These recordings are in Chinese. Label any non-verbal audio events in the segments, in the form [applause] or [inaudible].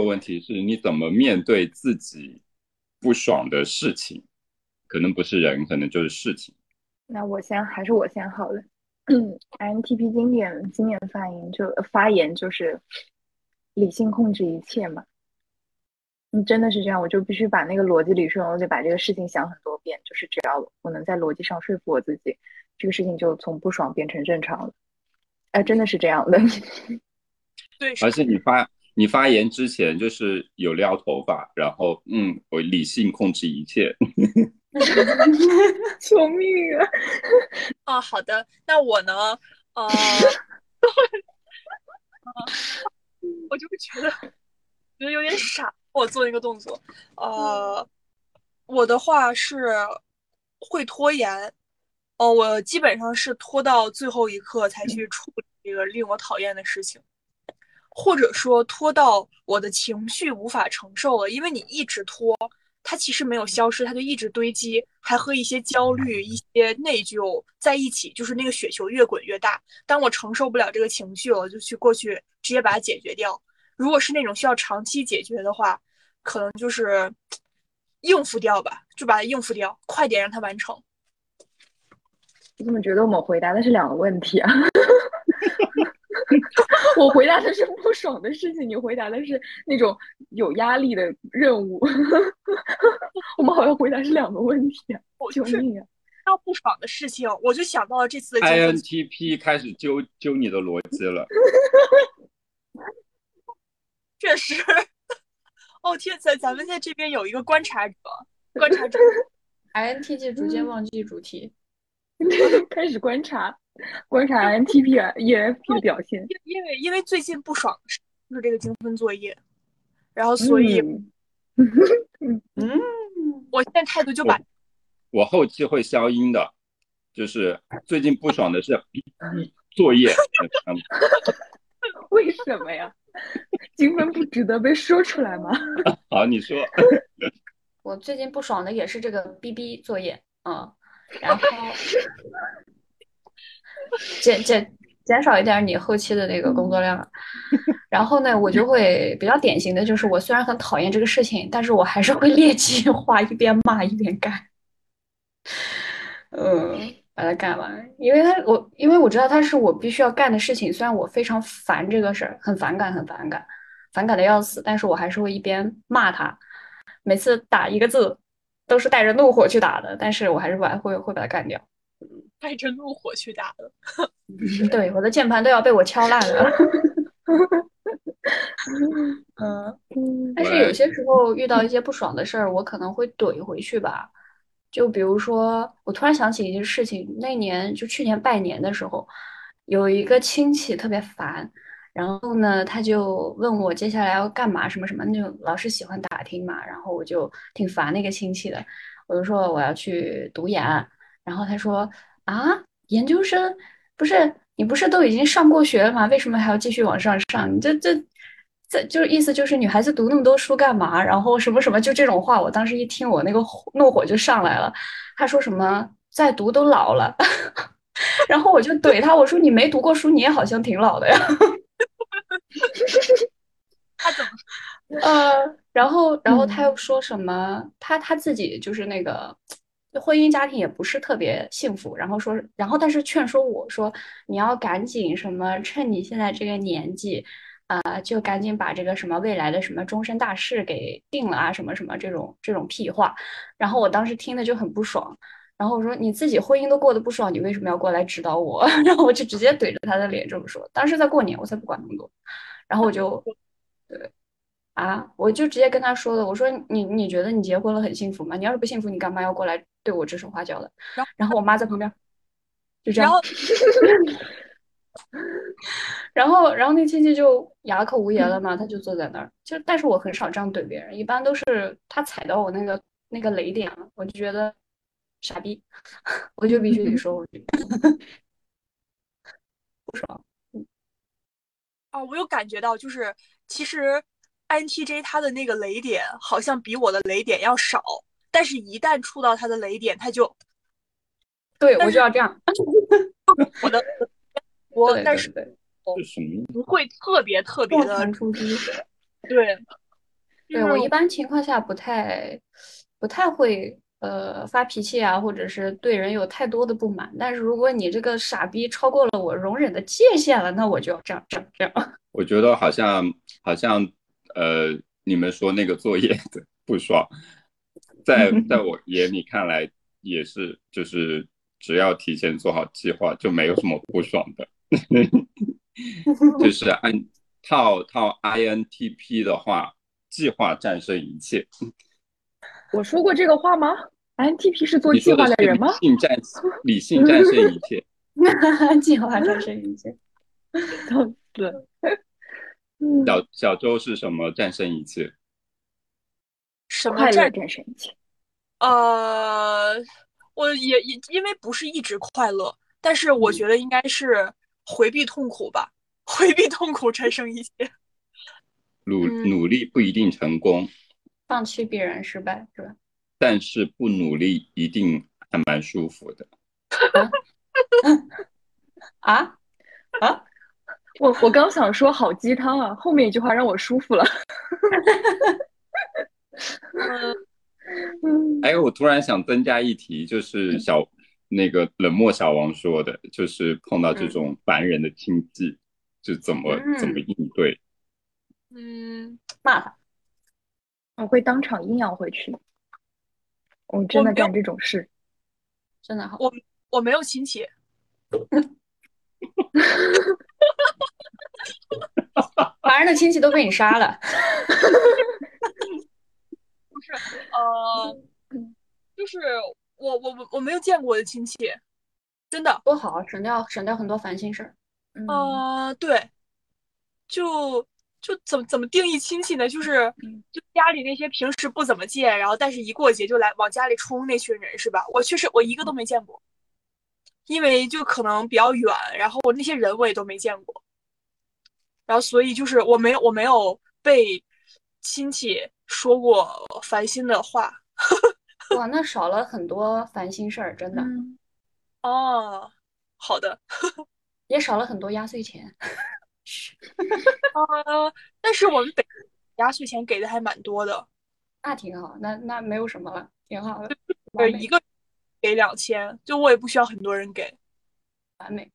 个问题是你怎么面对自己不爽的事情？可能不是人，可能就是事情。那我先还是我先好了。嗯，INTP 经典经典发言就发言就是理性控制一切嘛。你真的是这样，我就必须把那个逻辑理顺，我得把这个事情想很多遍。就是只要我能在逻辑上说服我自己，这个事情就从不爽变成正常了。哎，真的是这样的。[laughs] 对，而且你发你发言之前就是有撩头发，然后嗯，我理性控制一切。[laughs] 救命啊！[laughs] 啊，好的，那我呢？呃，[laughs] 我就觉得觉得有点傻，我做一个动作。呃，我的话是会拖延。哦，我基本上是拖到最后一刻才去处理这个令我讨厌的事情，或者说拖到我的情绪无法承受了，因为你一直拖。它其实没有消失，它就一直堆积，还和一些焦虑、一些内疚在一起，就是那个雪球越滚越大。当我承受不了这个情绪了，我就去过去直接把它解决掉。如果是那种需要长期解决的话，可能就是应付掉吧，就把它应付掉，快点让它完成。你怎么觉得我们回答的是两个问题啊？[laughs] 我回答的是不爽的事情，你回答的是那种有压力的任务。[laughs] 我们好像回答是两个问题，救命啊！到不爽的事情，我就想到了这次的 INTP 开始揪揪你的逻辑 [laughs] 了。确实，[laughs] 哦天，咱咱们在这边有一个观察者，观察者 INTJ 逐渐忘记主题，开始观察。[laughs] 观察 NTP 啊 ENFP 的表现，[laughs] 因为因为最近不爽的是就是这个精分作业，然后所以，[laughs] 嗯，我现在态度就把，我后期会消音的，就是最近不爽的是作业，为什么呀？精分不值得被说出来吗？好，你说，我最近不爽的也是这个 BB 作业啊，然后。减减减少一点你后期的那个工作量，然后呢，我就会比较典型的就是，我虽然很讨厌这个事情，但是我还是会列计划，[laughs] 一边骂一边干，嗯，把它干完。因为他我因为我知道他是我必须要干的事情，虽然我非常烦这个事儿，很反感，很反感，反感的要死，但是我还是会一边骂他，每次打一个字都是带着怒火去打的，但是我还是把会会把它干掉。[laughs] 带着怒火去打的，对，我的键盘都要被我敲烂了。[laughs] 嗯，但是有些时候遇到一些不爽的事儿，我可能会怼回去吧。就比如说，我突然想起一件事情，那年就去年拜年的时候，有一个亲戚特别烦，然后呢，他就问我接下来要干嘛，什么什么，那种老是喜欢打听嘛。然后我就挺烦那个亲戚的，我就说我要去读研，然后他说。啊，研究生不是你不是都已经上过学了吗？为什么还要继续往上上？你这这这就是意思就是女孩子读那么多书干嘛？然后什么什么就这种话，我当时一听我那个怒火就上来了。他说什么再读都老了，[laughs] 然后我就怼他，我说你没读过书，你也好像挺老的呀。[laughs] 他怎么？呃，然后然后他又说什么？他他自己就是那个。婚姻家庭也不是特别幸福，然后说，然后但是劝说我说，你要赶紧什么，趁你现在这个年纪，啊，就赶紧把这个什么未来的什么终身大事给定了啊，什么什么这种这种屁话。然后我当时听的就很不爽，然后我说你自己婚姻都过得不爽，你为什么要过来指导我？[laughs] 然后我就直接怼着他的脸这么说。当时在过年，我才不管那么多。然后我就，[laughs] 对。啊！我就直接跟他说了，我说你你觉得你结婚了很幸福吗？你要是不幸福，你干嘛要过来对我指手画脚的？然后我妈在旁边，就这样。[laughs] 然后然后那亲戚就哑口无言了嘛，他就坐在那儿。就但是我很少这样怼别人，一般都是他踩到我那个那个雷点了，我就觉得傻逼，[laughs] 我就必须得说回去，[laughs] 不爽。啊，我有感觉到，就是其实。INTJ 他的那个雷点好像比我的雷点要少，但是一旦触到他的雷点，他就，对我就要这样。我的 [laughs] 我但是不会特别特别的出击。对，[laughs] 对我一般情况下不太不太会呃发脾气啊，或者是对人有太多的不满。但是如果你这个傻逼超过了我容忍的界限了，那我就要这样这样这样。[laughs] 我觉得好像好像呃，你们说那个作业的不爽，在 [laughs] 在我眼里看来也是，就是只要提前做好计划，就没有什么不爽的。就 [laughs] 是按套套 INTP 的话，计划战胜一切。我说过这个话吗？INTP 是做计划的人吗？理性战 [laughs] 理性战胜一切，计划战胜一切，笑死。小小周是什么战胜一切？什么战胜一切？呃，我也也因为不是一直快乐，但是我觉得应该是回避痛苦吧，[laughs] 回避痛苦战胜一切。努努力不一定成功，放弃必然失败，是吧？但是不努力一定还蛮舒服的。啊 [laughs] 啊！我我刚想说好鸡汤啊，后面一句话让我舒服了。[laughs] 哎，我突然想增加一题，就是小那个冷漠小王说的，就是碰到这种烦人的亲戚，就怎么怎么应对？嗯，骂他，我会当场阴阳回去。我真的干这种事，真的好。我我没有亲戚。[laughs] [laughs] 凡人的亲戚都被你杀了。[laughs] 不是，呃，就是我我我我没有见过我的亲戚，真的多好，省掉省掉很多烦心事儿。呃，对，就就怎么怎么定义亲戚呢？就是就家里那些平时不怎么见，然后但是一过节就来往家里冲那群人是吧？我确实我一个都没见过。因为就可能比较远，然后那些人我也都没见过，然后所以就是我没有我没有被亲戚说过烦心的话。[laughs] 哇，那少了很多烦心事儿，真的。哦，好的，[laughs] 也少了很多压岁钱。呃，但是我们北压岁钱给的还蛮多的，那挺好，那那没有什么了，挺好的。对，一个。给两千，就我也不需要很多人给，完美。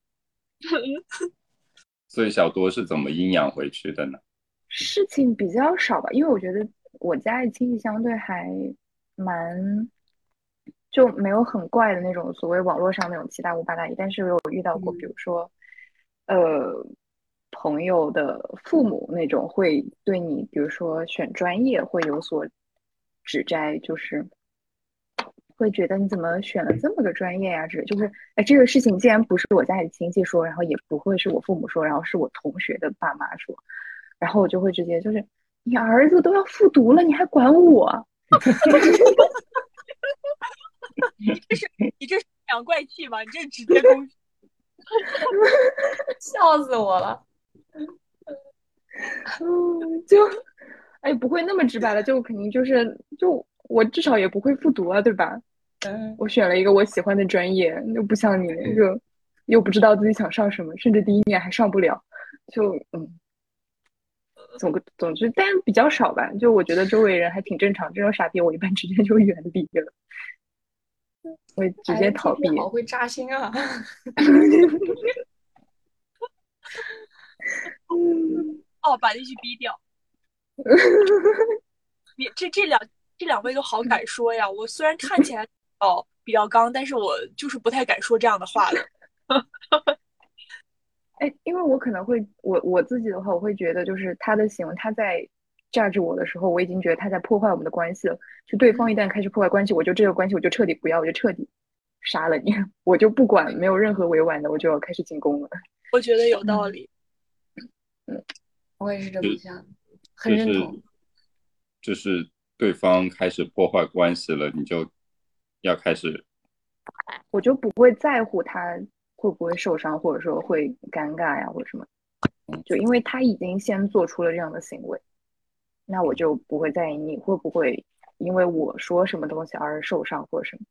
所以小多是怎么阴阳回去的呢？事情比较少吧，因为我觉得我家里亲戚相对还蛮就没有很怪的那种所谓网络上那种七大姑八大姨，但是有遇到过，比如说呃朋友的父母那种会对你，比如说选专业会有所指摘，就是。会觉得你怎么选了这么个专业呀？这就是，哎，这个事情既然不是我家里亲戚说，然后也不会是我父母说，然后是我同学的爸妈说，然后我就会直接就是，你儿子都要复读了，你还管我？[laughs] 你这是你这是阳怪气吗？你这直接攻击，[laughs] 笑死我了。[laughs] 嗯，就，哎，不会那么直白了，就肯定就是就。我至少也不会复读啊，对吧？嗯，我选了一个我喜欢的专业，又不像你，就又不知道自己想上什么，甚至第一年还上不了，就嗯，总个总之，但比较少吧。就我觉得周围人还挺正常，这种傻逼我一般 [laughs] 直接就远离了，会直接逃避。好会扎心啊！[laughs] [laughs] 哦，把那句逼掉。你这这两。这两位都好敢说呀！我虽然看起来哦比较刚，但是我就是不太敢说这样的话的。[laughs] 哎，因为我可能会，我我自己的话，我会觉得就是他的行为，他在价值我的时候，我已经觉得他在破坏我们的关系了。就对方一旦开始破坏关系，我就这个关系我就彻底不要，我就彻底杀了你，[laughs] 我就不管，没有任何委婉的，我就要开始进攻了。我觉得有道理。嗯，我也是这么想，很认同。就是。对方开始破坏关系了，你就要开始，我就不会在乎他会不会受伤，或者说会尴尬呀，或者什么，就因为他已经先做出了这样的行为，那我就不会在意你会不会因为我说什么东西而受伤或者什么，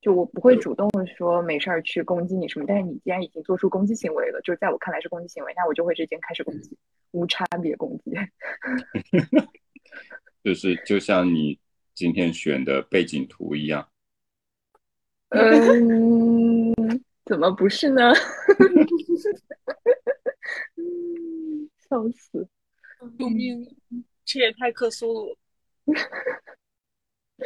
就我不会主动说没事儿去攻击你什么，但是你既然已经做出攻击行为了，就在我看来是攻击行为，那我就会直接开始攻击，无差别攻击。[laughs] 就是就像你今天选的背景图一样。嗯，怎么不是呢？[laughs] 笑死！救命！这也太克苏鲁。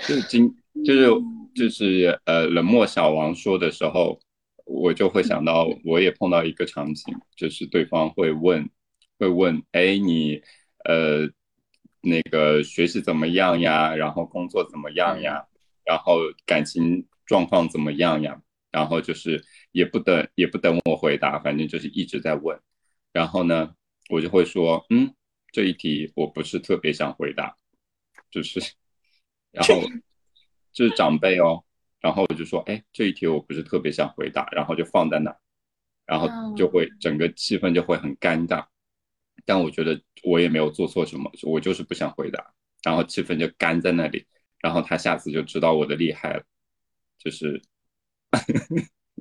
就今就是就是呃，冷漠小王说的时候，我就会想到，我也碰到一个场景，就是对方会问，会问，哎，你呃那个学习怎么样呀？然后工作怎么样呀？然后感情状况怎么样呀？然后就是也不等也不等我回答，反正就是一直在问。然后呢，我就会说，嗯，这一题我不是特别想回答，就是。然后就是长辈哦，然后我就说，哎，这一题我不是特别想回答，然后就放在那，然后就会整个气氛就会很尴尬。但我觉得我也没有做错什么，我就是不想回答，然后气氛就干在那里。然后他下次就知道我的厉害了，就是，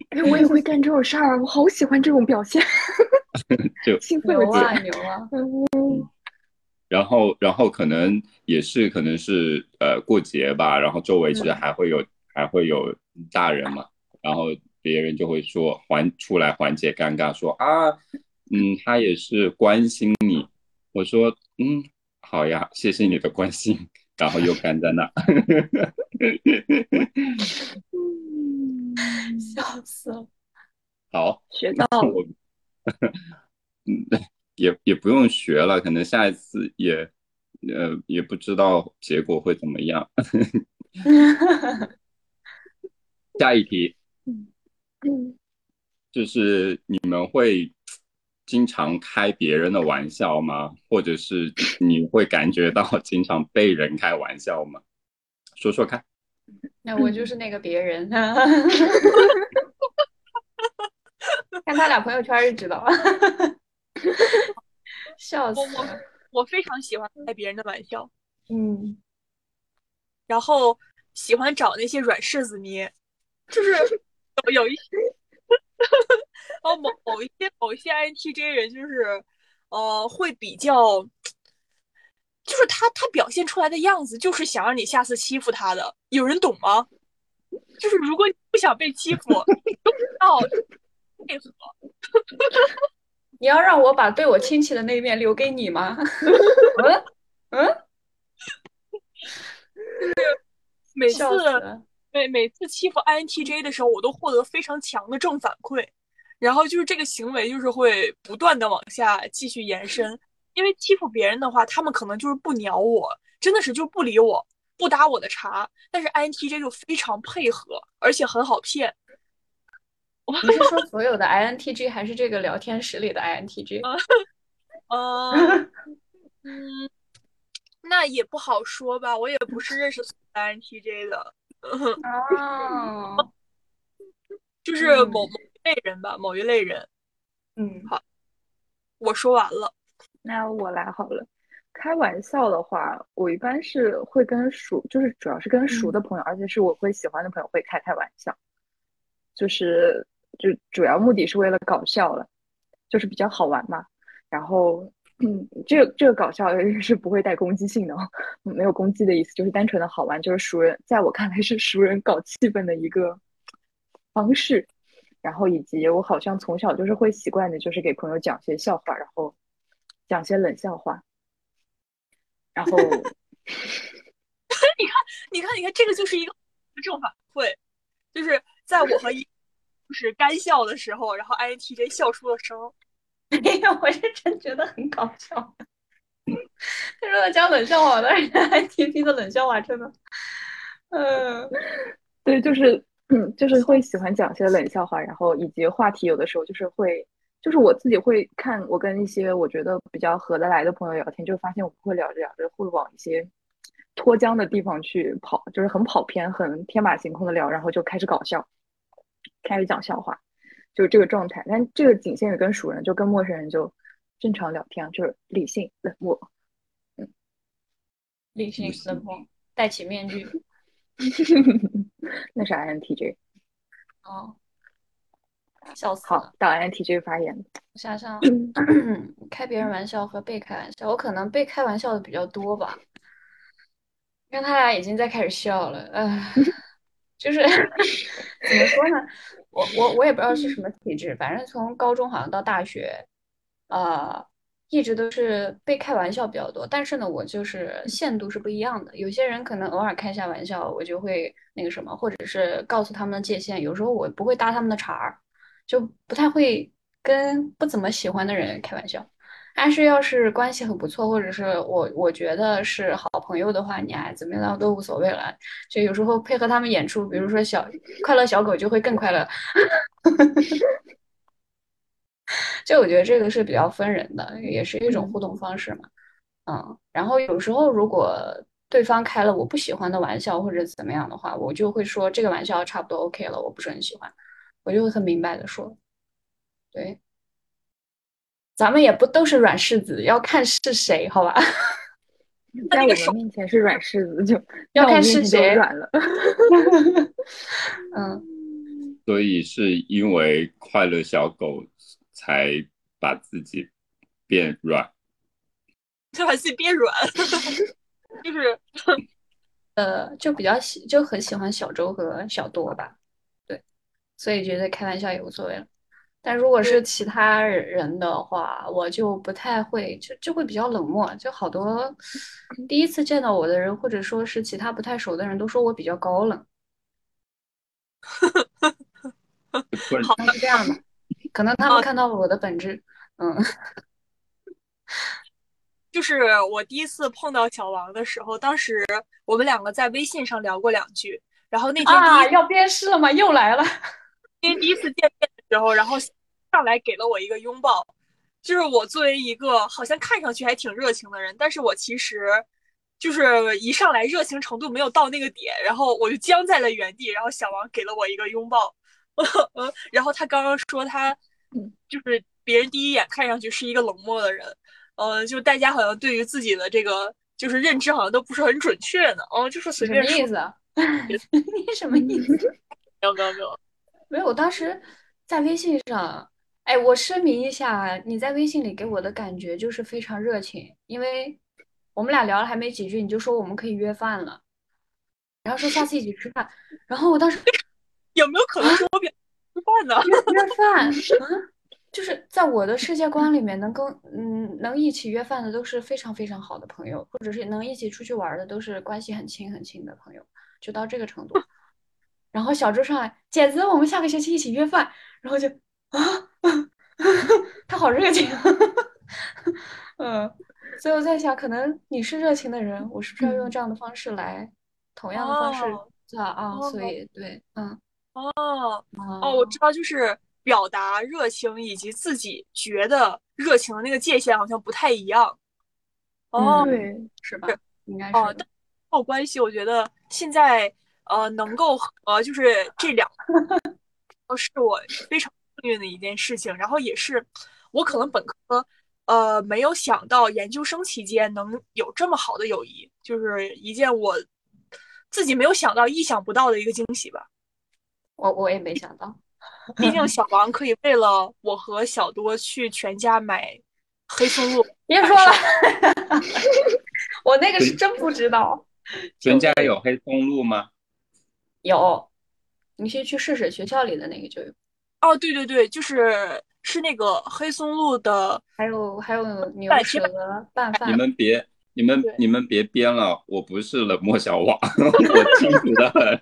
哎，我也会干这种事儿，我好喜欢这种表现，[laughs] 就兴奋牛啊牛啊，嗯。然后，然后可能也是，可能是呃过节吧，然后周围其实还会有，还会有大人嘛，然后别人就会说缓出来缓解尴尬，说啊，嗯，他也是关心你，我说嗯，好呀，谢谢你的关心，然后又干在那，[laughs] 笑死了，[laughs] 好，学到了，嗯。也也不用学了，可能下一次也，呃，也不知道结果会怎么样。[laughs] 下一题，嗯，就是你们会经常开别人的玩笑吗？或者是你会感觉到 [laughs] 经常被人开玩笑吗？说说看。那我就是那个别人，[laughs] 看他俩朋友圈就知道了。[laughs] 笑死！我我非常喜欢开别人的玩笑，嗯，然后喜欢找那些软柿子捏，就是有有一些，[laughs] 哦某某一些某一些 INTJ 人就是呃会比较，就是他他表现出来的样子就是想让你下次欺负他的，有人懂吗？就是如果你不想被欺负，要配合。你要让我把对我亲戚的那一面留给你吗？嗯嗯，[laughs] 就是每次每每次欺负 INTJ 的时候，我都获得非常强的正反馈，然后就是这个行为就是会不断的往下继续延伸。因为欺负别人的话，他们可能就是不鸟我，真的是就不理我，不搭我的茬。但是 INTJ 就非常配合，而且很好骗。[laughs] 你是说所有的 INTJ 还是这个聊天室里的 INTJ？嗯 [laughs] 嗯，那也不好说吧，我也不是认识 INTJ 的。哦，[laughs] 就是某某一类人吧，某一类人。嗯，好，我说完了，那我来好了。开玩笑的话，我一般是会跟熟，就是主要是跟熟的朋友，而且是我会喜欢的朋友会开开玩笑，就是。就主要目的是为了搞笑了，就是比较好玩嘛。然后，嗯，这个这个搞笑是不会带攻击性的，没有攻击的意思，就是单纯的好玩，就是熟人，在我看来是熟人搞气氛的一个方式。然后，以及我好像从小就是会习惯的，就是给朋友讲些笑话，然后讲些冷笑话。然后，[laughs] 你看，你看，你看，这个就是一个正反馈，就是在我和一。就是干笑的时候，然后 INTJ 笑出了声。哎呀，我是真觉得很搞笑。他说的讲冷笑话的，INTP 的冷笑话真的，嗯，对，就是嗯，就是会喜欢讲些冷笑话，然后以及话题有的时候就是会，就是我自己会看我跟一些我觉得比较合得来的朋友聊天，就发现我们会聊着聊着会往一些脱缰的地方去跑，就是很跑偏、很天马行空的聊，然后就开始搞笑。开始讲笑话，就是这个状态。但这个仅限于跟熟人，就跟陌生人就正常聊天，就是理性冷漠。嗯，理性冷漠，戴起面具。[laughs] 那是 INTJ。哦，笑死了。好，到 INTJ 发言。我想想，[laughs] 开别人玩笑和被开玩笑，我可能被开玩笑的比较多吧。看他俩已经在开始笑了，唉，就是 [laughs] 怎么说呢？我我我也不知道是什么体质，反正从高中好像到大学，呃，一直都是被开玩笑比较多。但是呢，我就是限度是不一样的。有些人可能偶尔开一下玩笑，我就会那个什么，或者是告诉他们的界限。有时候我不会搭他们的茬儿，就不太会跟不怎么喜欢的人开玩笑。但是要是关系很不错，或者是我我觉得是好朋友的话，你爱怎么样都无所谓了。就有时候配合他们演出，比如说小快乐小狗就会更快乐。[laughs] 就我觉得这个是比较分人的，也是一种互动方式嘛。嗯，然后有时候如果对方开了我不喜欢的玩笑或者怎么样的话，我就会说这个玩笑差不多 OK 了，我不是很喜欢，我就会很明白的说，对。咱们也不都是软柿子，要看是谁，好吧？[laughs] 在我们面前是软柿子，就 [laughs] 要看是谁软了。嗯，[laughs] 所以是因为快乐小狗才把自己变软，才把自己变软，就是呃，就比较喜，就很喜欢小周和小多吧，对，所以觉得开玩笑也无所谓了。但如果是其他人的话，我就不太会，就就会比较冷漠。就好多第一次见到我的人，或者说是其他不太熟的人都说我比较高冷。[laughs] 好，是这样的，可能他们看到了我的本质。嗯，[laughs] 就是我第一次碰到小王的时候，当时我们两个在微信上聊过两句，然后那天啊要变尸了吗？又来了，因为第一次见面的时候，然后。上来给了我一个拥抱，就是我作为一个好像看上去还挺热情的人，但是我其实就是一上来热情程度没有到那个点，然后我就僵在了原地。然后小王给了我一个拥抱，嗯，[laughs] 然后他刚刚说他就是别人第一眼看上去是一个冷漠的人，嗯，就大家好像对于自己的这个就是认知好像都不是很准确呢，哦，就是随便说。什么意思？[laughs] 你什么意思？[laughs] 没有没有没有没有，我当时在微信上。哎，我声明一下，你在微信里给我的感觉就是非常热情，因为我们俩聊了还没几句，你就说我们可以约饭了，然后说下次一起吃饭，然后我当时 [laughs] 有没有可能是我表吃饭呢？约约饭，嗯，[laughs] 就是在我的世界观里面，能跟嗯能一起约饭的都是非常非常好的朋友，或者是能一起出去玩的都是关系很亲很亲的朋友，就到这个程度。然后小周上来，姐子，我们下个学期一起约饭，然后就。啊，[laughs] 他好热情，[laughs] 嗯，所以我在想，可能你是热情的人，我是不是要用这样的方式来，同样的方式啊啊，所以对，嗯，哦哦，我知道，就是表达热情以及自己觉得热情的那个界限好像不太一样，哦，对，是吧？应该是哦，靠关系，我觉得现在呃，能够和就是这两，是我非常。幸运的一件事情，然后也是我可能本科呃没有想到研究生期间能有这么好的友谊，就是一件我自己没有想到、意想不到的一个惊喜吧。我我也没想到，毕竟小王可以为了我和小多去全家买黑松露。[laughs] 别说了，[laughs] 我那个是真不知道。全家有黑松露吗？有，你先去试试，学校里的那个就有。哦，对对对，就是是那个黑松露的，还有还有牛舌拌饭。你们别你们你们别编了，我不是冷漠小王，[laughs] 我清楚的很。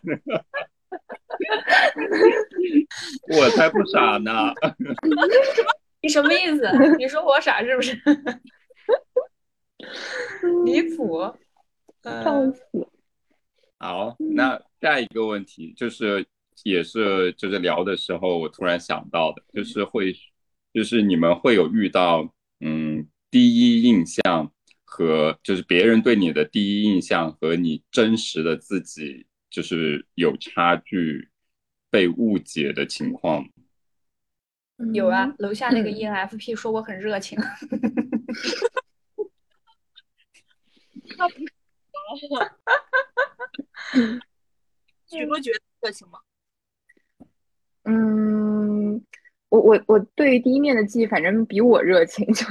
我才不傻呢！[laughs] 你什么意思？你说我傻是不是？离谱！笑死。好，那下一个问题就是。也是，就是聊的时候，我突然想到的，就是会，就是你们会有遇到，嗯，第一印象和就是别人对你的第一印象和你真实的自己，就是有差距，被误解的情况。有啊，楼下那个 ENFP 说我很热情。[laughs] [laughs] [laughs] 他不，许多觉得热情吗？嗯，我我我对于第一面的记忆，反正比我热情。[laughs] 就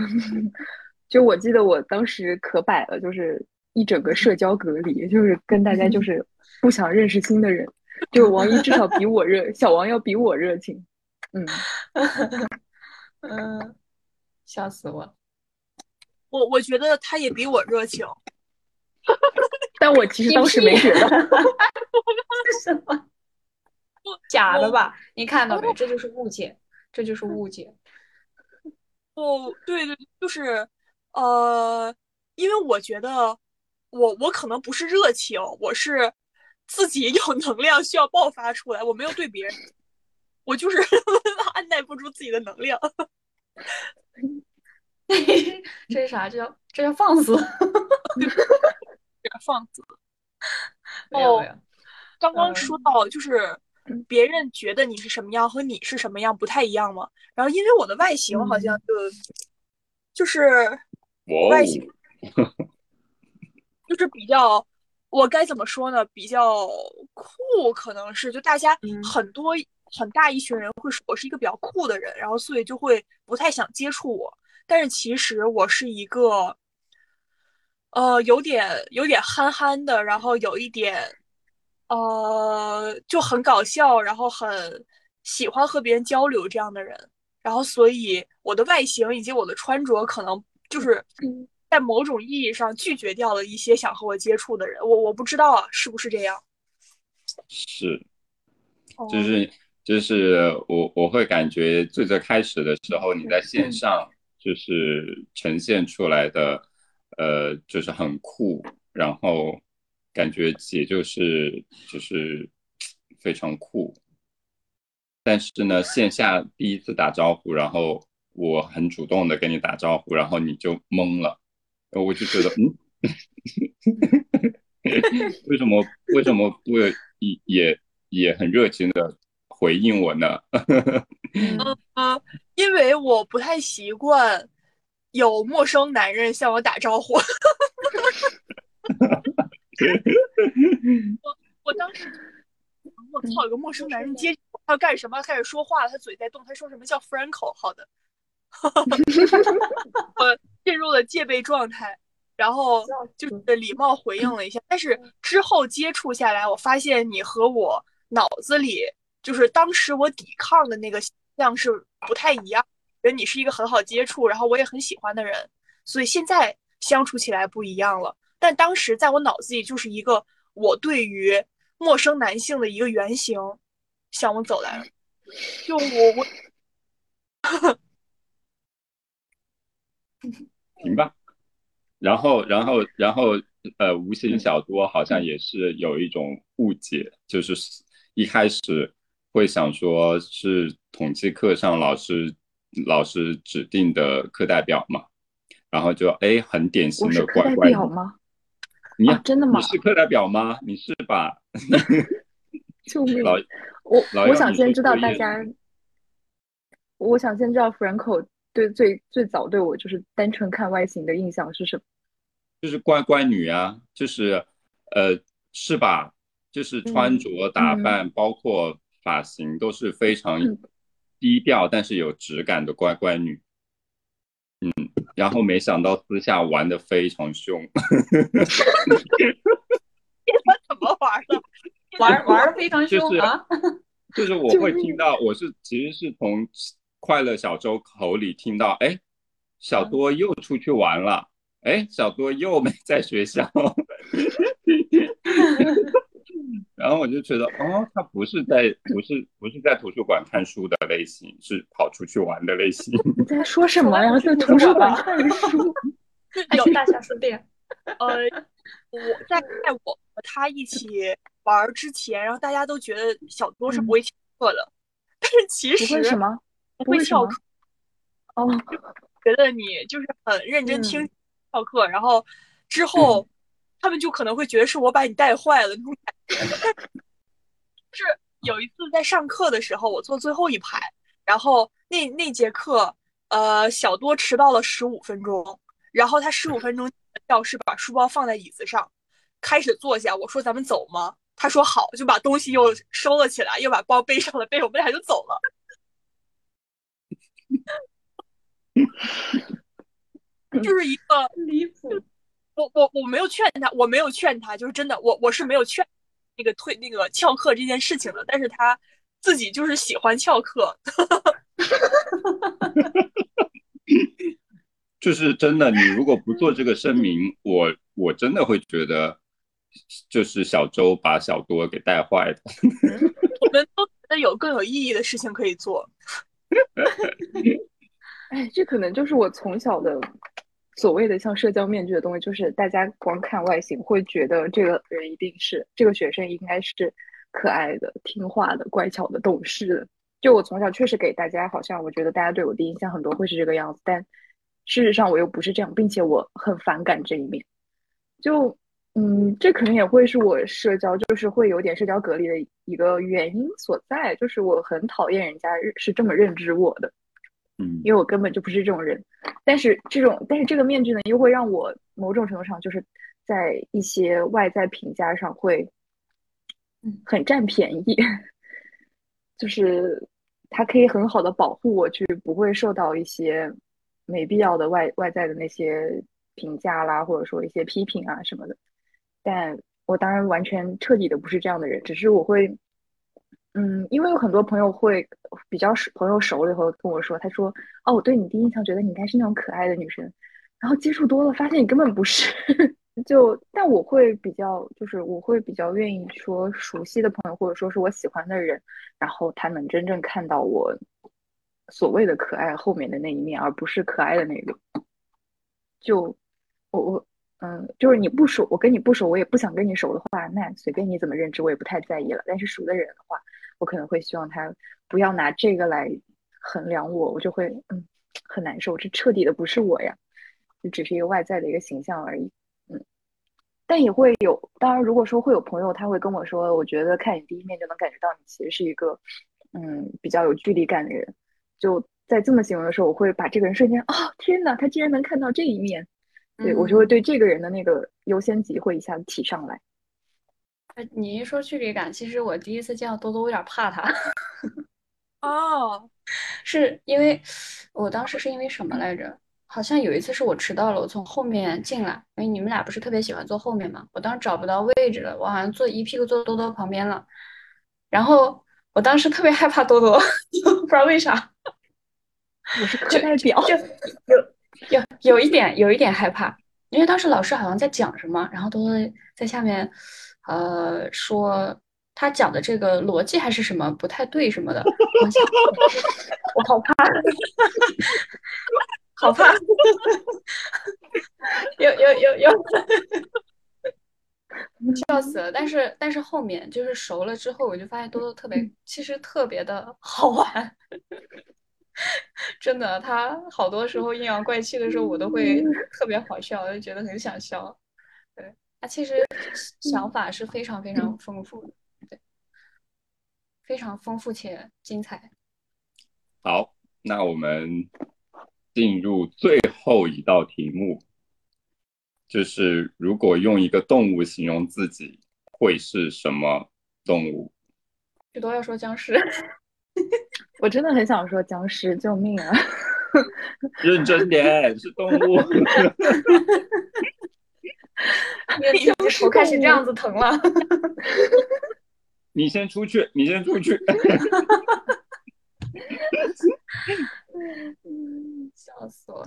就我记得我当时可摆了，就是一整个社交隔离，就是跟大家就 [laughs] 是不想认识新的人。就王一至少比我热，[laughs] 小王要比我热情。嗯嗯，笑死我！我我觉得他也比我热情，但我其实当时没觉得。[laughs] 什么？[laughs] 假的吧？你看到没？这就是误解，这就是误解。[laughs] 哦，对对，就是呃，因为我觉得我我可能不是热情，我是自己有能量需要爆发出来，我没有对别人，我就是按耐不住自己的能量。这是啥？这叫这叫放肆，放肆。[laughs] 哦，刚刚说到就是别人觉得你是什么样和你是什么样不太一样嘛。然后因为我的外形好像就就是外形，就是比较我该怎么说呢？比较酷，可能是就大家很多很大一群人会说我是一个比较酷的人，然后所以就会不太想接触我。但是其实我是一个，呃，有点有点憨憨的，然后有一点，呃，就很搞笑，然后很喜欢和别人交流这样的人。然后，所以我的外形以及我的穿着，可能就是在某种意义上拒绝掉了一些想和我接触的人。我我不知道啊，是不是这样？是，就是就是我我会感觉最最开始的时候，你在线上。就是呈现出来的，呃，就是很酷，然后感觉姐就是就是非常酷。但是呢，线下第一次打招呼，然后我很主动的跟你打招呼，然后你就懵了，我就觉得，嗯，[laughs] 为什么为什么不也也也很热情的？回应我呢？嗯 [laughs] 嗯，因为我不太习惯有陌生男人向我打招呼。哈哈哈我我当时，我操，有个陌生男人接他要干什么？开始说话了，他嘴在动，他说什么叫 Franco？好的，[laughs] 我进入了戒备状态，然后就是礼貌回应了一下。但是之后接触下来，我发现你和我脑子里。就是当时我抵抗的那个形象是不太一样，觉得你是一个很好接触，然后我也很喜欢的人，所以现在相处起来不一样了。但当时在我脑子里就是一个我对于陌生男性的一个原型向我走来了，就我我，行吧。然后然后然后呃，无形小多好像也是有一种误解，就是一开始。会想说是统计课上老师老师指定的课代表嘛，然后就哎很典型的乖乖吗？你真的吗？你是课代表吗？你是吧？[laughs] 救命！我我想先知道大家，我想先知道 Franco 对最最早对我就是单纯看外形的印象是什么？就是乖乖女啊，就是呃是吧？就是穿着打扮包括。发型都是非常低调，但是有质感的乖乖女。嗯，然后没想到私下玩的非常凶。怎 [laughs] 么玩的？玩玩的非常凶啊！[laughs] 就是我会听到，我是其实是从快乐小周口里听到，哎，小多又出去玩了，哎，小多又没在学校。[laughs] 然后我就觉得，哦，他不是在，不是不是在图书馆看书的类型，是跑出去玩的类型。[laughs] 你在说什么呀？在图书馆看书？[laughs] 有大小书店。[laughs] 呃，我在在我和他一起玩之前，然后大家都觉得小多是不会翘课的，但是其实不会什么不会翘课。哦，觉得你就是很认真听翘课，然后之后。他们就可能会觉得是我把你带坏了那种感觉。[laughs] 是有一次在上课的时候，我坐最后一排，然后那那节课，呃，小多迟到了十五分钟，然后他十五分钟教室把书包放在椅子上，开始坐下。我说咱们走吗？他说好，就把东西又收了起来，又把包背上了背，我们俩就走了。[laughs] 就是一个离谱。我我我没有劝他，我没有劝他，就是真的，我我是没有劝那个退那个翘课这件事情的，但是他自己就是喜欢翘课。[laughs] 就是真的，你如果不做这个声明，我我真的会觉得，就是小周把小多给带坏的。我们都觉得有更有意义的事情可以做。[laughs] 哎，这可能就是我从小的所谓的像社交面具的东西，就是大家光看外形会觉得这个人一定是这个学生应该是可爱的、听话的、乖巧的、懂事的。就我从小确实给大家好像，我觉得大家对我的印象很多会是这个样子，但。事实上，我又不是这样，并且我很反感这一面。就，嗯，这可能也会是我社交，就是会有点社交隔离的一个原因所在。就是我很讨厌人家是这么认知我的，嗯，因为我根本就不是这种人。但是这种，但是这个面具呢，又会让我某种程度上就是在一些外在评价上会，很占便宜。[laughs] 就是它可以很好的保护我，去不会受到一些。没必要的外外在的那些评价啦，或者说一些批评啊什么的，但我当然完全彻底的不是这样的人，只是我会，嗯，因为有很多朋友会比较熟，朋友熟了以后跟我说，他说，哦，我对你第一印象觉得你应该是那种可爱的女生，然后接触多了发现你根本不是，[laughs] 就但我会比较，就是我会比较愿意说熟悉的朋友或者说是我喜欢的人，然后他能真正看到我。所谓的可爱后面的那一面，而不是可爱的那个。就我我嗯，就是你不熟，我跟你不熟，我也不想跟你熟的话，那随便你怎么认知，我也不太在意了。但是熟的人的话，我可能会希望他不要拿这个来衡量我，我就会嗯很难受。这彻底的不是我呀，就只是一个外在的一个形象而已。嗯，但也会有，当然如果说会有朋友，他会跟我说，我觉得看你第一面就能感觉到你其实是一个嗯比较有距离感的人。就在这么形容的时候，我会把这个人瞬间哦，天哪，他竟然能看到这一面，对我就会对这个人的那个优先级会一下子提上来。你一说距离感，其实我第一次见到多多，我有点怕他。[laughs] 哦，是因为我当时是因为什么来着？好像有一次是我迟到了，我从后面进来，因为你们俩不是特别喜欢坐后面嘛，我当时找不到位置了，我好像坐一屁股坐多多旁边了，然后我当时特别害怕多多，[laughs] 不知道为啥。我是课代表，就有有有一点有一点害怕，因为当时老师好像在讲什么，然后多多在下面，呃，说他讲的这个逻辑还是什么不太对什么的，[laughs] 我好怕，好怕，有有有有，笑死了。但是但是后面就是熟了之后，我就发现多多特别，其实特别的好玩。真的，他好多时候阴阳怪气的时候，我都会特别好笑，就觉得很想笑。对他其实想法是非常非常丰富的，对，非常丰富且精彩。好，那我们进入最后一道题目，就是如果用一个动物形容自己，会是什么动物？最多要说僵尸。[laughs] 我真的很想说僵尸，救命啊！认真点，是动物。[laughs] 你的头开始这样子疼了。你先出去，你先出去。[laughs] 笑死我！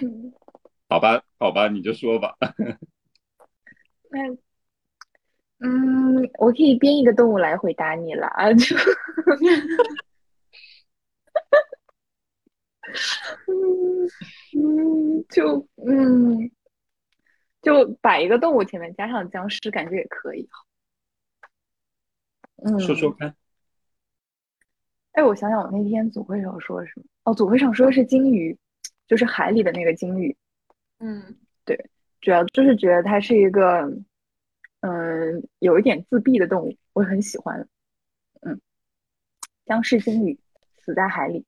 好吧，好吧，你就说吧。[laughs] 那，嗯，我可以编一个动物来回答你了啊，就。[laughs] 嗯嗯，就嗯，就摆一个动物前面加上僵尸，感觉也可以。嗯，说说看。哎，我想想，我那天组会上说什么？哦，组会上说的是金鱼，就是海里的那个金鱼。嗯，对，主要就是觉得它是一个，嗯，有一点自闭的动物，我很喜欢。嗯，僵尸金鱼死在海里。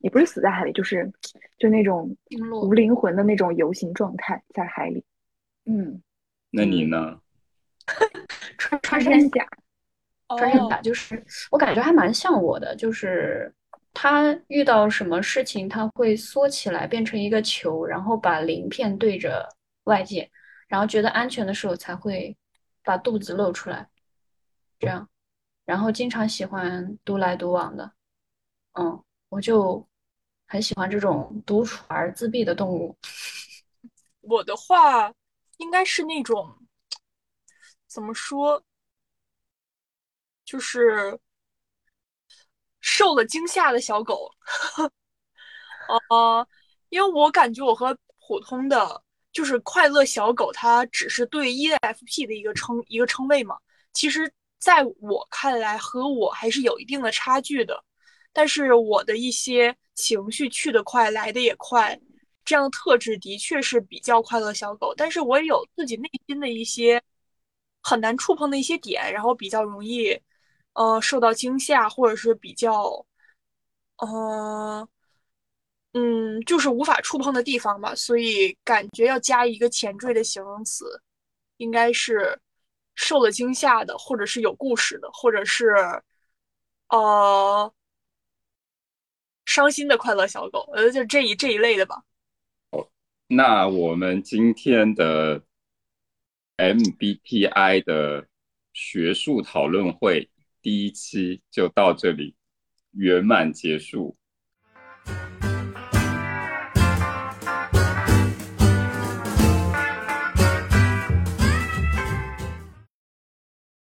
也不是死在海里，就是就那种无灵魂的那种游行状态，在海里。嗯，那你呢？穿穿山甲，穿山甲就是我感觉还蛮像我的，就是他遇到什么事情他会缩起来变成一个球，然后把鳞片对着外界，然后觉得安全的时候才会把肚子露出来，这样，然后经常喜欢独来独往的，嗯，我就很喜欢这种独处而自闭的动物。我的话应该是那种怎么说，就是受了惊吓的小狗。[laughs] 呃，因为我感觉我和普通的就是快乐小狗，它只是对 EFP 的一个称一个称谓嘛。其实，在我看来，和我还是有一定的差距的。但是我的一些情绪去得快，来的也快。这样的特质的确是比较快乐小狗，但是我也有自己内心的一些很难触碰的一些点，然后比较容易，呃，受到惊吓，或者是比较，呃，嗯，就是无法触碰的地方吧。所以感觉要加一个前缀的形容词，应该是受了惊吓的，或者是有故事的，或者是，呃，伤心的快乐小狗，呃，就这一这一类的吧。哦那我们今天的 MBTI 的学术讨论会第一期就到这里圆满结束。